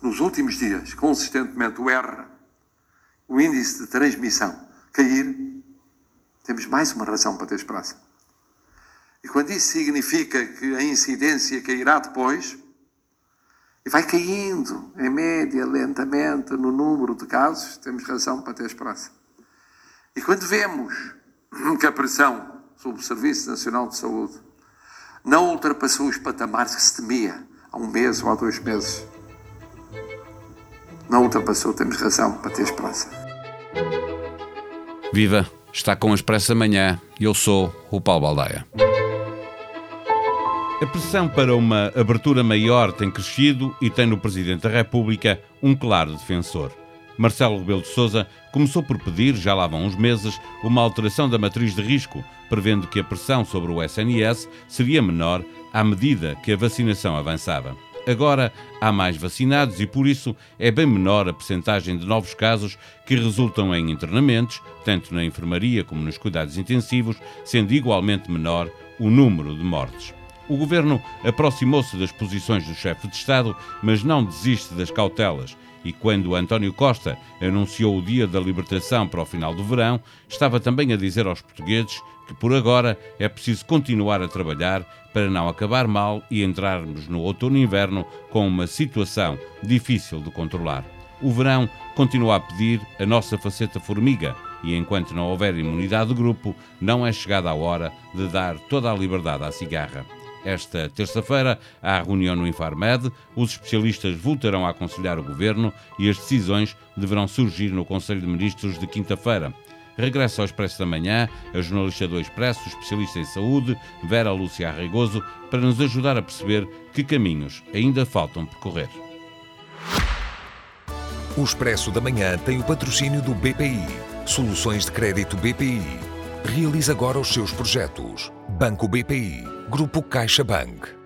nos últimos dias, consistentemente o R, o índice de transmissão, cair, temos mais uma razão para ter esperança. E quando isso significa que a incidência cairá depois, e vai caindo, em média, lentamente, no número de casos, temos razão para ter esperança. E quando vemos que a pressão sobre o Serviço Nacional de Saúde não ultrapassou os patamares que se temia há um mês ou há dois meses, não ultrapassou, temos razão para ter esperança. Viva! Está com a Expresso Amanhã eu sou o Paulo Baldaia. A pressão para uma abertura maior tem crescido e tem no Presidente da República um claro defensor. Marcelo Rebelo de Sousa começou por pedir, já lá vão uns meses, uma alteração da matriz de risco, prevendo que a pressão sobre o SNS seria menor à medida que a vacinação avançava. Agora há mais vacinados e por isso é bem menor a percentagem de novos casos que resultam em internamentos, tanto na enfermaria como nos cuidados intensivos, sendo igualmente menor o número de mortes. O governo aproximou-se das posições do chefe de Estado, mas não desiste das cautelas. E quando António Costa anunciou o dia da libertação para o final do verão, estava também a dizer aos portugueses que por agora é preciso continuar a trabalhar para não acabar mal e entrarmos no outono-inverno com uma situação difícil de controlar. O verão continua a pedir a nossa faceta formiga e enquanto não houver imunidade de grupo, não é chegada a hora de dar toda a liberdade à cigarra. Esta terça-feira há reunião no Infarmed, os especialistas voltarão a aconselhar o governo e as decisões deverão surgir no Conselho de Ministros de quinta-feira. Regressa ao Expresso da Manhã a jornalista do Expresso, especialista em saúde, Vera Lúcia Arregoso, para nos ajudar a perceber que caminhos ainda faltam percorrer. O Expresso da Manhã tem o patrocínio do BPI. Soluções de crédito BPI. Realize agora os seus projetos. Banco BPI Grupo CaixaBank.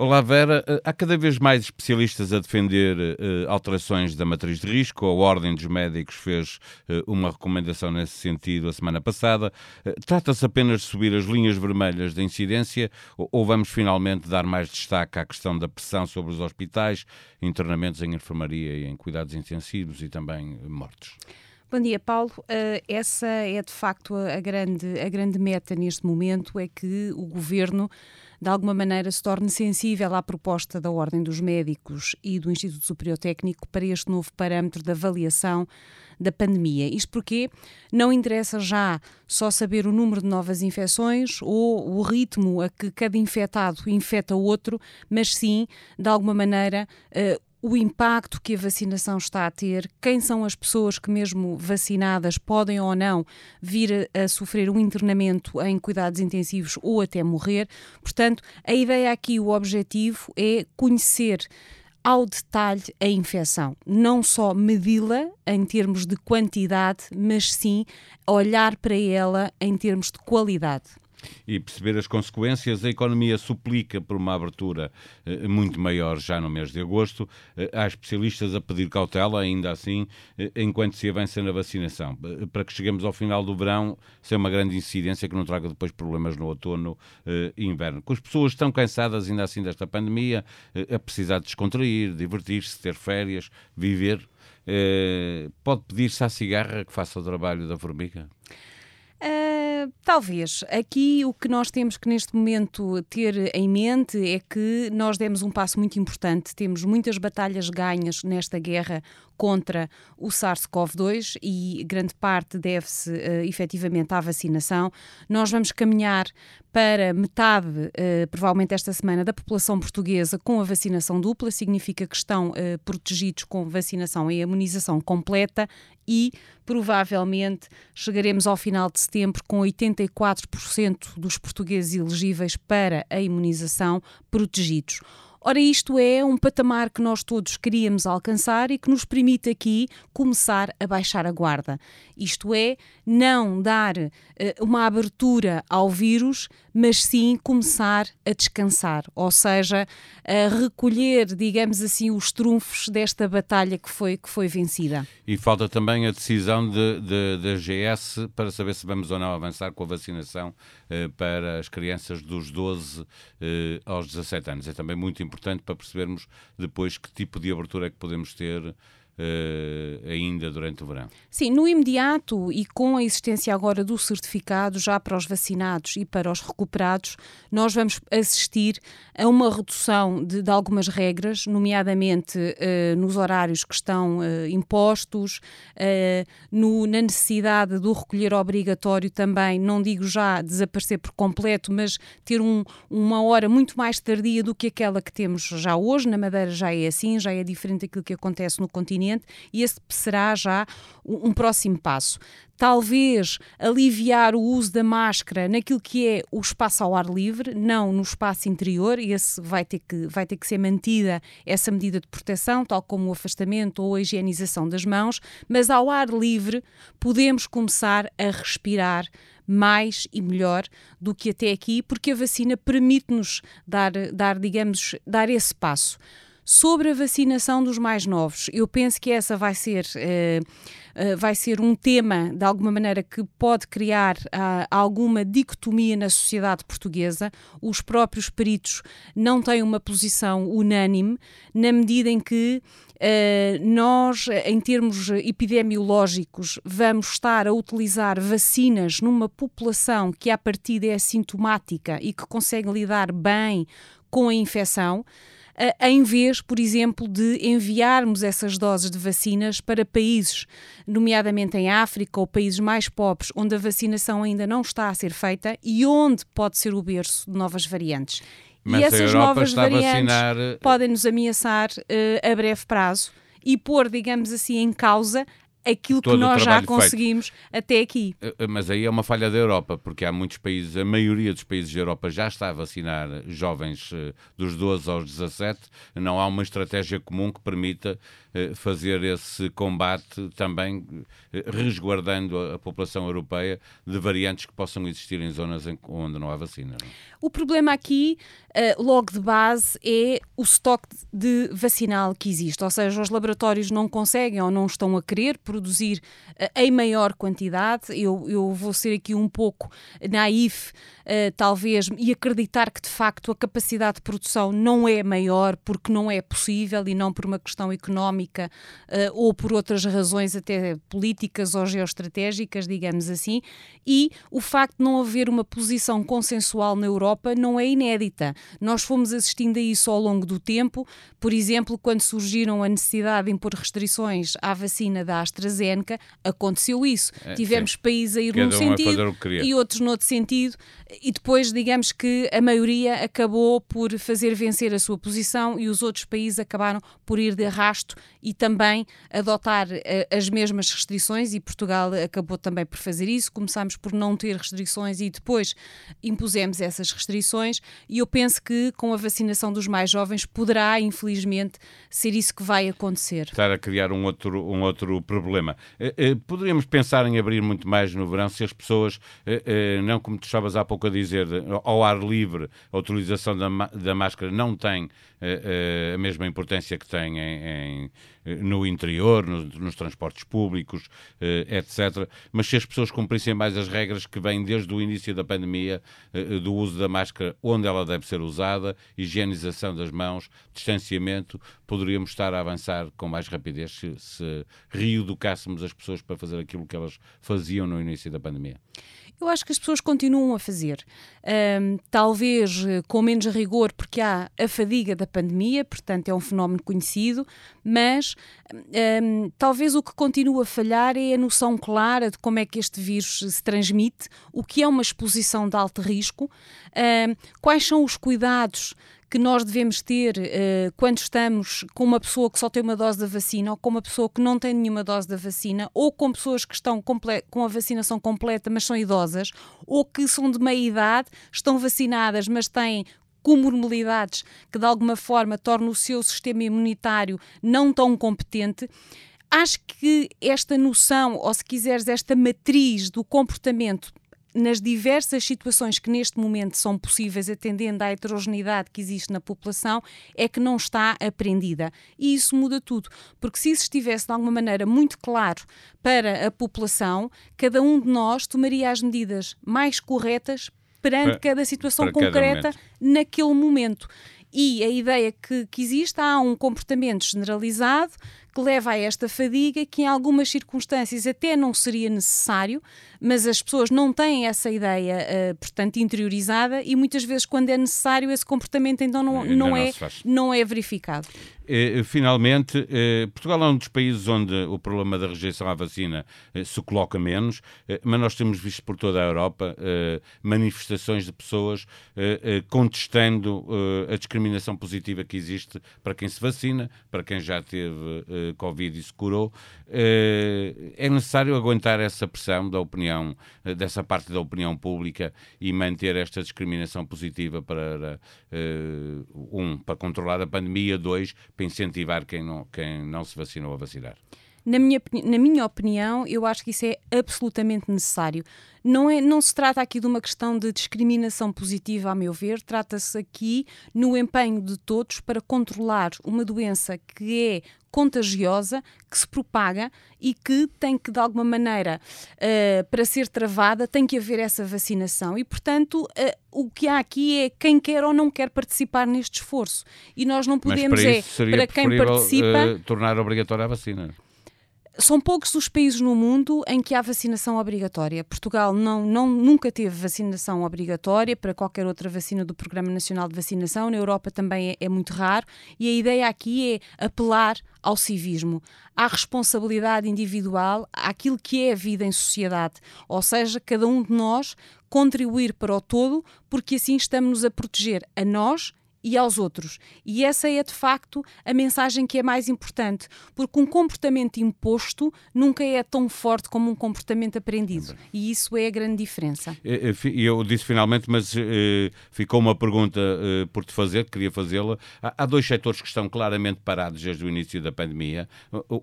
Olá Vera, eh, há cada vez mais especialistas a defender uh, alterações da matriz de risco. A Ordem dos Médicos fez uh, uma recomendação nesse sentido a semana passada. Uh, Trata-se apenas de subir as linhas vermelhas da incidência ou, ou, vamos finalmente dar mais destaque à questão da pressão sobre os hospitais, internamentos em enfermaria e em cuidados intensivos e também mortes? Bom dia, Paulo. Uh, essa é de facto a grande, a grande meta neste momento, é que o governo de alguma maneira se torne sensível à proposta da Ordem dos Médicos e do Instituto Superior Técnico para este novo parâmetro de avaliação da pandemia. Isto porque não interessa já só saber o número de novas infecções ou o ritmo a que cada infectado infecta o outro, mas sim, de alguma maneira, uh, o impacto que a vacinação está a ter, quem são as pessoas que, mesmo vacinadas, podem ou não vir a, a, sofrer um internamento em cuidados intensivos ou até morrer. Portanto, a ideia aqui, o objetivo é conhecer ao detalhe a infecção, não só medi-la em termos de quantidade, mas sim olhar para ela em termos de qualidade e perceber as consequências. A economia suplica por uma abertura eh, muito maior já no mês de agosto. Eh, há especialistas a pedir cautela, ainda assim, eh, enquanto se avança na vacinação, para que cheguemos ao final do verão sem uma grande incidência que não traga depois problemas no outono e inverno. Com as pessoas estão cansadas ainda assim desta pandemia, a precisar de descontrair, divertir-se, ter férias, viver. Pode pedir-se à cigarra que faça o trabalho da formiga? Talvez. Aqui o que nós temos que neste momento ter em mente é que nós demos um passo muito importante. Temos muitas batalhas ganhas nesta guerra contra o SARS-CoV-2 e grande parte deve-se uh, efetivamente à vacinação. Nós vamos caminhar para metade, uh, provavelmente esta semana, da população portuguesa com a vacinação dupla, significa que estão uh, protegidos com vacinação e imunização completa e provavelmente chegaremos ao final de setembro com 84% dos portugueses elegíveis para a imunização protegidos. Ora, isto é um patamar que nós todos queríamos alcançar e que nos permite aqui começar a baixar a guarda. Isto é, não dar uh, uma abertura ao vírus, mas sim começar a descansar, ou seja, a recolher, digamos assim, os trunfos desta batalha que foi, que foi vencida. E falta também a decisão da de, de, de GS para saber se vamos ou não avançar com a vacinação para as crianças dos 12 aos 17 anos. É também muito importante para percebermos depois que tipo de abertura é que podemos ter Uh, ainda durante o verão. Sim, no imediato e com a existência agora do certificado já para os vacinados e para os recuperados, nós vamos assistir a uma redução de, de algumas regras, nomeadamente uh, nos horários que estão uh, impostos, no, na necessidade do recolher obrigatório também, não digo já desaparecer por completo, mas ter um, uma hora muito mais tardia do que aquela que temos já hoje. Na Madeira já é assim, já é diferente daquilo que acontece no continente e esse será já um próximo passo. Talvez aliviar o uso da máscara naquilo que é o espaço ao ar livre, não no espaço interior, e esse vai ter que, vai ter que ser mantida essa medida de proteção, tal como o afastamento ou a higienização das mãos, mas ao ar livre podemos começar a respirar mais e melhor do que até aqui, porque a vacina permite-nos dar, dar, digamos, dar esse passo. Sobre a vacinação dos mais novos, eu penso que essa vai ser. Uh, vai ser um tema, de alguma maneira, que pode criar uh, alguma dicotomia na sociedade portuguesa. Os próprios peritos não têm uma posição unânime, na medida em que uh, nós, em termos epidemiológicos, vamos estar a utilizar vacinas numa população que, à partida, é sintomática e que consegue lidar bem com a infecção em vez, por exemplo, de enviarmos essas doses de vacinas para países, nomeadamente em África ou países mais pobres, onde a vacinação ainda não está a ser feita e onde pode ser o berço de novas variantes. Mas e essas novas variantes vacinar... Eh, podem nos ameaçar uh, a breve prazo e pôr, digamos assim, em causa aquilo Todo que nós já conseguimos feito. até aqui. Eh, eh, mas aí é uma falha da Europa, porque há muitos países, a maioria dos países da Europa já está a vacinar jovens eh, dos 12 aos 17, não há uma estratégia comum que permita fazer esse combate também resguardando a população europeia de variantes que possam existir em zonas onde não há vacina. Não? É? O problema aqui, logo de base, é o estoque de vacinal que existe, ou seja, os laboratórios não conseguem ou não estão a querer produzir uh, em maior quantidade. Eu, eu vou ser aqui um pouco naif, uh, talvez, e acreditar que de facto a capacidade de produção não é maior porque não é possível e não por uma questão económica uh, ou por outras razões até políticas ou geoestratégicas, digamos assim. E o facto de não haver uma posição consensual na Europa não é inédita. Nós fomos assistindo a isso ao longo do tempo, por exemplo, quando surgiram a necessidade de impor restrições à vacina da AstraZeneca AstraZeneca, aconteceu isso. É, Tivemos sim. países a ir Cada num um sentido e outros noutro sentido, e depois, digamos que a maioria acabou por fazer vencer a sua posição e os outros países acabaram por ir de arrasto e também adotar uh, as mesmas restrições, e Portugal acabou também por fazer isso. Começámos por não ter restrições e depois impusemos essas restrições, e eu penso que com a vacinação dos mais jovens poderá, infelizmente, ser isso que vai acontecer. Estar a criar um outro, um outro problema problema. Eh, eh, poderíamos pensar em abrir muito mais no verão se as pessoas, eh, não como tu estavas há pouco a dizer, ao ar livre, a utilização da, da máscara não tem a mesma importância que tem em, em, no interior, nos, nos transportes públicos, etc. Mas se as pessoas cumprissem mais as regras que vêm desde o início da pandemia, do uso da máscara onde ela deve ser usada, higienização das mãos, distanciamento, poderíamos estar a avançar com mais rapidez se, se reeducássemos as pessoas para fazer aquilo que elas faziam no início da pandemia? Eu acho que as pessoas continuam a fazer. Um, talvez eh, com menos rigor, porque há a fadiga da pandemia, portanto é um fenómeno conhecido, mas um, talvez o que continua a falhar é a noção clara de como é que este vírus se transmite, o que é uma exposição de alto risco, um, quais são os cuidados que nós devemos ter uh, quando estamos com uma pessoa que só tem uma dose da vacina ou com uma pessoa que não tem nenhuma dose da vacina ou com pessoas que estão com a vacinação completa mas são idosas ou que são de meia idade, estão vacinadas mas têm comorbilidades que de alguma forma tornam o seu sistema imunitário não tão competente. Acho que esta noção, ou se quiseres, esta matriz do comportamento nas diversas situações que neste momento são possíveis, atendendo à heterogeneidade que existe na população, é que não está aprendida. E isso muda tudo, porque se isso estivesse de alguma maneira muito claro para a população, cada um de nós tomaria as medidas mais corretas perante para, cada situação concreta naquele momento. E a ideia que, que existe, há um comportamento generalizado que leva a esta fadiga, que em algumas circunstâncias até não seria necessário, mas as pessoas não têm essa ideia, uh, portanto, interiorizada e muitas vezes, quando é necessário, esse comportamento então não, não, não é, não é verificado. Eh, finalmente, eh, Portugal é um dos países onde o problema da rejeição à vacina eh, se coloca menos, mas nós temos visto por toda a Europa manifestações de pessoas contestando a discriminação positiva que existe para quem se vacina, para quem já teve Covid e se curou. É necessário aguentar essa pressão da opinião, dessa parte da opinião pública e manter esta discriminação positiva para, um, para controlar a pandemia, dois, para incentivar quem não, quem não se vacinou a vacinar? Na minha, na minha opinião, eu acho que isso é absolutamente necessário. Não, é, não se trata aqui de uma questão de discriminação positiva, a meu ver, trata-se aqui no empenho de todos para controlar uma doença que é contagiosa, que se propaga e que tem que, de alguma maneira, uh, para ser travada, tem que haver essa vacinação. E, portanto, uh, o que há aqui é quem quer ou não quer participar neste esforço. E nós não podemos, Mas para é, para quem participa. Uh, tornar obrigatória a vacina. São poucos os países no mundo em que há vacinação obrigatória. Portugal não, não, nunca teve vacinação obrigatória para qualquer outra vacina do Programa Nacional de Vacinação. Na Europa também é, é muito raro. E a ideia aqui é apelar ao civismo, à responsabilidade individual, àquilo que é a vida em sociedade. Ou seja, cada um de nós contribuir para o todo, porque assim estamos a proteger a nós e aos outros. E essa é de facto a mensagem que é mais importante, porque um comportamento imposto nunca é tão forte como um comportamento aprendido. E isso é a grande diferença. Eu disse finalmente, mas eh, ficou uma pergunta eh, por te fazer, queria fazê-la. Há, dois setores que estão claramente parados desde o início da pandemia,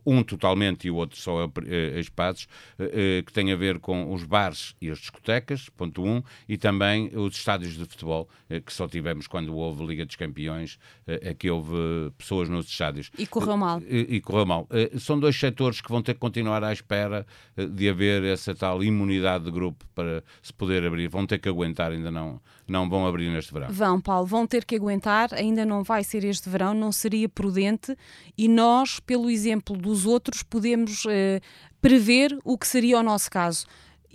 um totalmente e o outro só a, a espaços, eh, que tem a ver com os bares e as discotecas, ponto um, e também os estádios de futebol, que só tivemos quando houve Liga dos Campeões, é que houve pessoas nos estádios. E correu mal. E, e correu mal. Eh, são dois setores que vão ter que continuar à espera eh, de haver essa tal imunidade de grupo para se poder abrir. Vão ter que aguentar, ainda não, não vão abrir neste verão. Vão, Paulo, vão ter que aguentar, ainda não vai ser este verão, não seria prudente e nós, pelo exemplo dos outros, podemos eh, prever o que seria o nosso caso.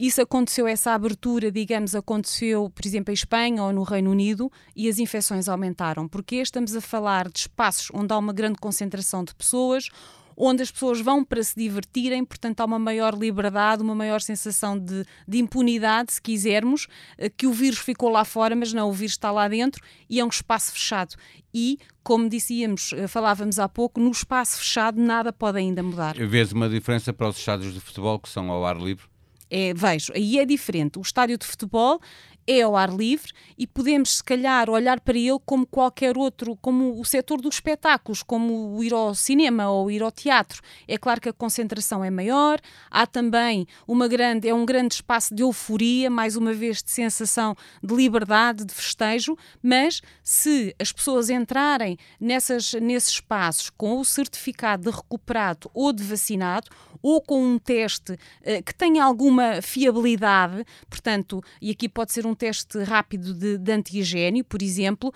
Isso aconteceu, essa abertura, digamos, aconteceu, por exemplo, em Espanha ou no Reino Unido e as infecções aumentaram. Porque estamos a falar de espaços onde há uma grande concentração de pessoas, onde as pessoas vão para se divertirem, portanto há uma maior liberdade, uma maior sensação de, de, impunidade, se quisermos, eh, que o vírus ficou lá fora, mas não, o vírus está lá dentro e é um espaço fechado. E, como dizíamos, eh, falávamos há pouco, no espaço fechado nada pode ainda mudar. Vês uma diferença para os estádios de futebol que são ao ar livre? É, vejo, aí é diferente. O estádio de futebol é ao ar livre e podemos, se calhar, olhar para ele como qualquer outro, como o setor dos espetáculos, como o ir ao cinema ou ir ao teatro. É claro que a concentração é maior, há também uma grande, é um grande espaço de euforia, mais uma vez de sensação de liberdade, de festejo, mas se as pessoas entrarem nessas, nesses espaços com o certificado de recuperado ou de vacinado, ou com um teste uh, que tenha alguma fiabilidade, portanto, e aqui pode ser um teste rápido de, de antigênio, por exemplo,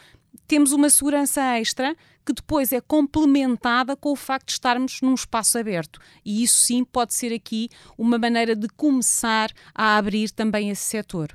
temos uma segurança extra que depois é complementada com o facto de estarmos num espaço aberto. E isso sim pode ser aqui uma maneira de começar a abrir também esse setor.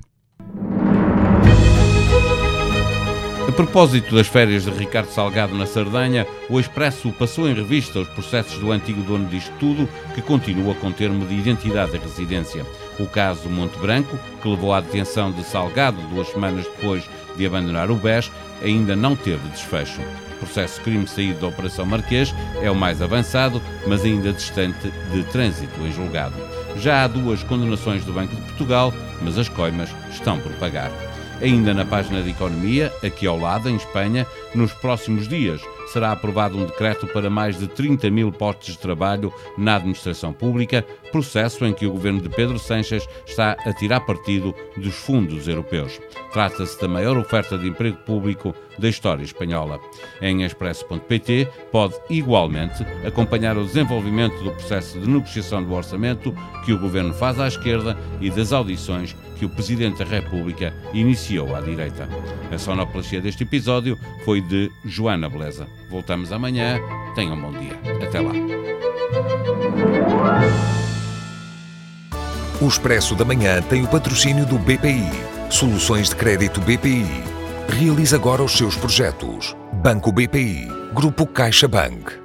A propósito das férias de Ricardo Salgado na Sardanha, o Expresso passou em revista os processos do antigo dono disto tudo, que continua com termo de identidade da residência. O caso Monte Branco, que levou à detenção de Salgado duas semanas depois de abandonar o BES, ainda não teve desfecho. O processo crime saído da Operação Marquês é o mais avançado, mas ainda distante de trânsito em julgado. Já há duas condenações do Banco de Portugal, mas as coimas estão por pagar. Ainda na página de Economia, aqui ao lado, em Espanha, nos próximos dias será aprovado um decreto para mais de 30 mil postos de trabalho na administração pública, processo em que o governo de Pedro Sanches está a tirar partido dos fundos europeus. Trata-se da maior oferta de emprego público da história espanhola. Em expresso.pt pode igualmente acompanhar o desenvolvimento do processo de negociação do orçamento que o governo faz à esquerda e das audições que o Presidente da República iniciou à direita. A sonoplastia deste episódio foi de Joana Beleza. Voltamos amanhã. Tenham um bom dia. Até lá. O Expresso da Manhã tem o patrocínio do BPI. Soluções de crédito BPI. Realize agora os seus projetos. Banco BPI. Grupo CaixaBank.